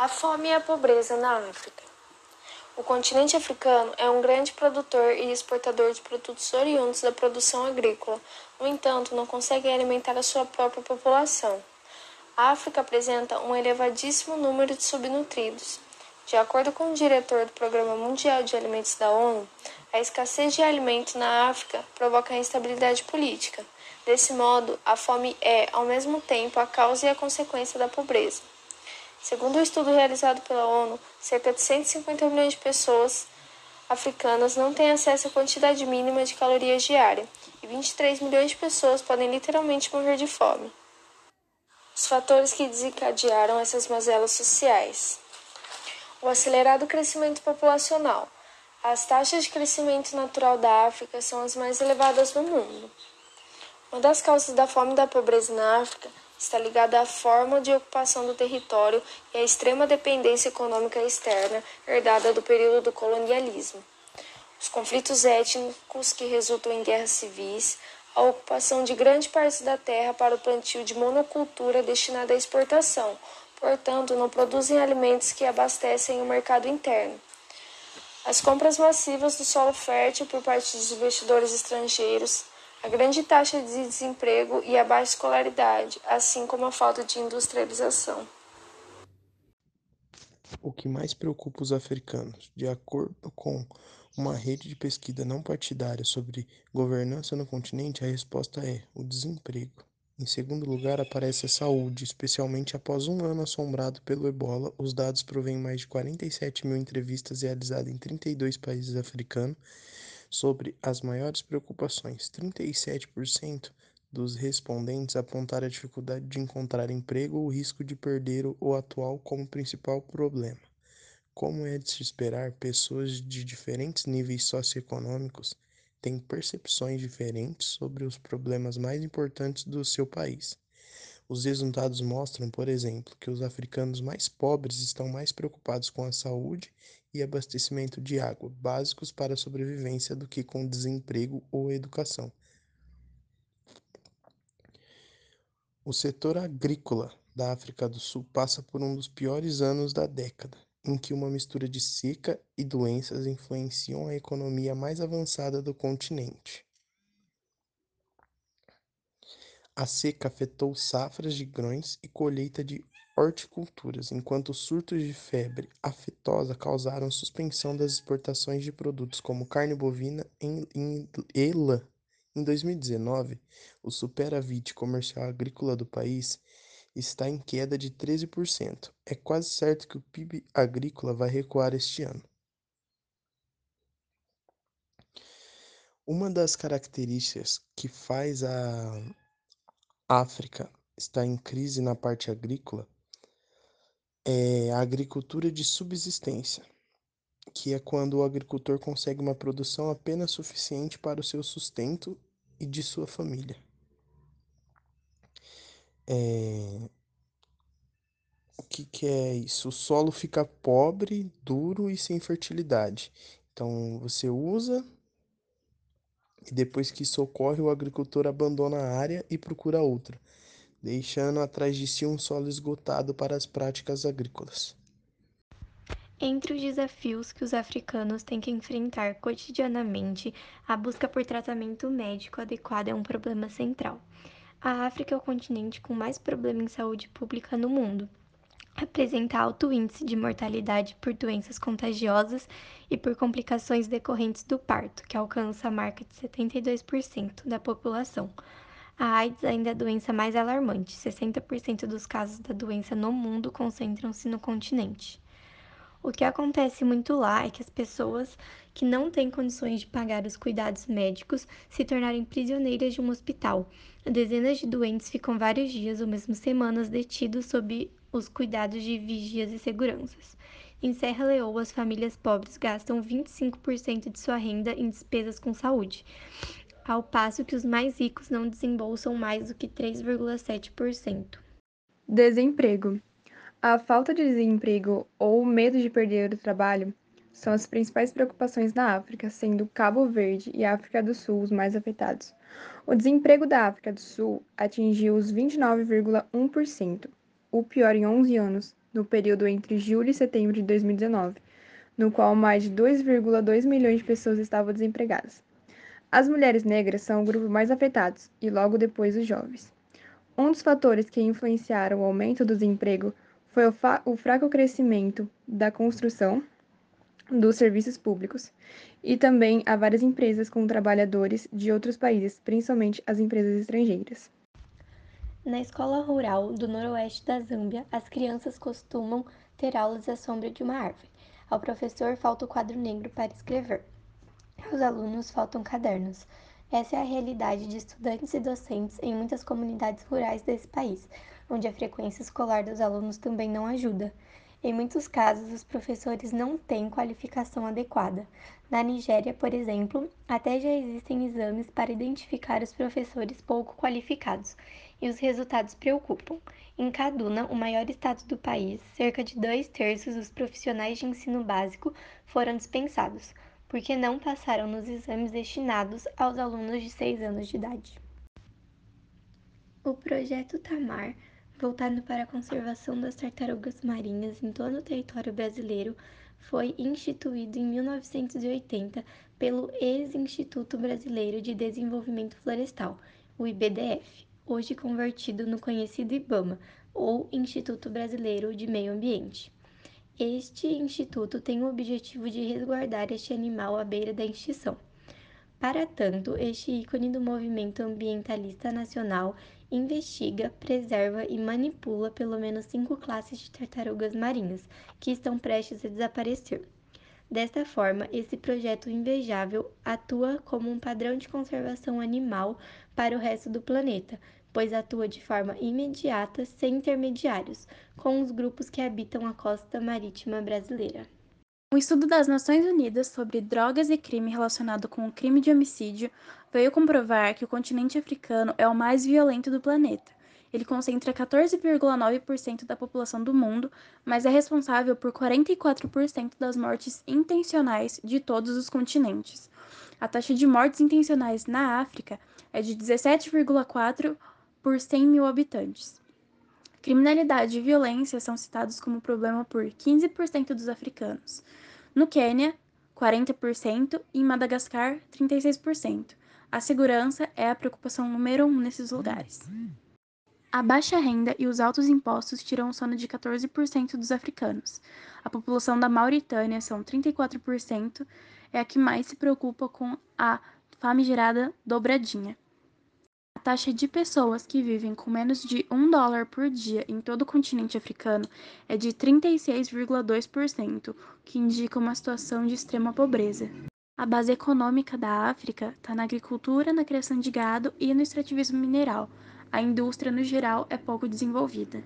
A fome e a pobreza na África. O continente africano é um grande produtor e exportador de produtos oriundos da produção agrícola, no entanto, não consegue alimentar a sua própria população. A África apresenta um elevadíssimo número de subnutridos. De acordo com o diretor do Programa Mundial de Alimentos da ONU, a escassez de alimentos na África provoca instabilidade política. Desse modo, a fome é, ao mesmo tempo, a causa e a consequência da pobreza. Segundo o um estudo realizado pela ONU, cerca de 150 milhões de pessoas africanas não têm acesso à quantidade mínima de calorias diária e 23 milhões de pessoas podem literalmente morrer de fome. Os fatores que desencadearam essas mazelas sociais: o acelerado crescimento populacional. As taxas de crescimento natural da África são as mais elevadas do mundo. Uma das causas da fome e da pobreza na África está ligada à forma de ocupação do território e à extrema dependência econômica externa herdada do período do colonialismo. Os conflitos étnicos que resultam em guerras civis, a ocupação de grande parte da terra para o plantio de monocultura destinada à exportação, portanto, não produzem alimentos que abastecem o mercado interno. As compras massivas do solo fértil por parte dos investidores estrangeiros, a grande taxa de desemprego e a baixa escolaridade, assim como a falta de industrialização. O que mais preocupa os africanos, de acordo com uma rede de pesquisa não partidária sobre governança no continente, a resposta é o desemprego. Em segundo lugar, aparece a saúde, especialmente após um ano assombrado pelo ebola. Os dados provêm mais de 47 mil entrevistas realizadas em 32 países africanos sobre as maiores preocupações. 37% dos respondentes apontaram a dificuldade de encontrar emprego ou o risco de perder o atual como principal problema. Como é de se esperar, pessoas de diferentes níveis socioeconômicos têm percepções diferentes sobre os problemas mais importantes do seu país. Os resultados mostram, por exemplo, que os africanos mais pobres estão mais preocupados com a saúde e abastecimento de água, básicos para a sobrevivência, do que com desemprego ou educação. O setor agrícola da África do Sul passa por um dos piores anos da década, em que uma mistura de seca e doenças influenciam a economia mais avançada do continente. A seca afetou safras de grãos e colheita de horticulturas, enquanto surtos de febre aftosa causaram suspensão das exportações de produtos como carne bovina e lã. Em 2019, o superávit comercial agrícola do país está em queda de 13%. É quase certo que o PIB agrícola vai recuar este ano. Uma das características que faz a África estar em crise na parte agrícola é a agricultura de subsistência, que é quando o agricultor consegue uma produção apenas suficiente para o seu sustento e de sua família. É... O que, que é isso? O solo fica pobre, duro e sem fertilidade. Então você usa e depois que isso ocorre, o agricultor abandona a área e procura outra deixando atrás de si um solo esgotado para as práticas agrícolas. Entre os desafios que os africanos têm que enfrentar cotidianamente, a busca por tratamento médico adequado é um problema central. A África é o continente com mais problemas em saúde pública no mundo. Apresenta alto índice de mortalidade por doenças contagiosas e por complicações decorrentes do parto, que alcança a marca de 72% da população. A AIDS ainda é a doença mais alarmante. 60% dos casos da doença no mundo concentram-se no continente. O que acontece muito lá é que as pessoas que não têm condições de pagar os cuidados médicos se tornarem prisioneiras de um hospital. Dezenas de doentes ficam vários dias ou mesmo semanas detidos sob os cuidados de vigias e seguranças. Em Serra Leoa, as famílias pobres gastam 25% de sua renda em despesas com saúde ao passo que os mais ricos não desembolsam mais do que 3,7%. Desemprego. A falta de desemprego ou o medo de perder o trabalho são as principais preocupações na África, sendo Cabo Verde e África do Sul os mais afetados. O desemprego da África do Sul atingiu os 29,1%. O pior em 11 anos, no período entre julho e setembro de 2019, no qual mais de 2,2 milhões de pessoas estavam desempregadas. As mulheres negras são o grupo mais afetado e logo depois os jovens. Um dos fatores que influenciaram o aumento do desemprego foi o, o fraco crescimento da construção dos serviços públicos e também há várias empresas com trabalhadores de outros países, principalmente as empresas estrangeiras. Na escola rural do noroeste da Zâmbia, as crianças costumam ter aulas à sombra de uma árvore. Ao professor falta o quadro negro para escrever. Aos alunos faltam cadernos. Essa é a realidade de estudantes e docentes em muitas comunidades rurais desse país, onde a frequência escolar dos alunos também não ajuda. Em muitos casos, os professores não têm qualificação adequada. Na Nigéria, por exemplo, até já existem exames para identificar os professores pouco qualificados, e os resultados preocupam. Em Kaduna, o maior estado do país, cerca de dois terços dos profissionais de ensino básico foram dispensados porque não passaram nos exames destinados aos alunos de 6 anos de idade. O projeto Tamar, voltado para a conservação das tartarugas marinhas em todo o território brasileiro, foi instituído em 1980 pelo ex-Instituto Brasileiro de Desenvolvimento Florestal, o IBDF, hoje convertido no conhecido IBAMA, ou Instituto Brasileiro de Meio Ambiente. Este instituto tem o objetivo de resguardar este animal à beira da extinção. Para tanto, este ícone do movimento ambientalista nacional investiga, preserva e manipula pelo menos cinco classes de tartarugas marinhas que estão prestes a desaparecer. Desta forma, esse projeto invejável atua como um padrão de conservação animal para o resto do planeta, pois atua de forma imediata, sem intermediários, com os grupos que habitam a costa marítima brasileira. Um estudo das Nações Unidas sobre drogas e crime relacionado com o crime de homicídio veio comprovar que o continente africano é o mais violento do planeta. Ele concentra 14,9% da população do mundo, mas é responsável por 44% das mortes intencionais de todos os continentes. A taxa de mortes intencionais na África é de 17,4 por 100 mil habitantes. Criminalidade e violência são citados como problema por 15% dos africanos. No Quênia, 40% e em Madagascar, 36%. A segurança é a preocupação número um nesses lugares. A baixa renda e os altos impostos tiram o sono de 14% dos africanos. A população da Mauritânia são 34%, é a que mais se preocupa com a famigerada dobradinha. Taxa de pessoas que vivem com menos de um dólar por dia em todo o continente africano é de 36,2%, o que indica uma situação de extrema pobreza. A base econômica da África está na agricultura, na criação de gado e no extrativismo mineral. A indústria, no geral, é pouco desenvolvida.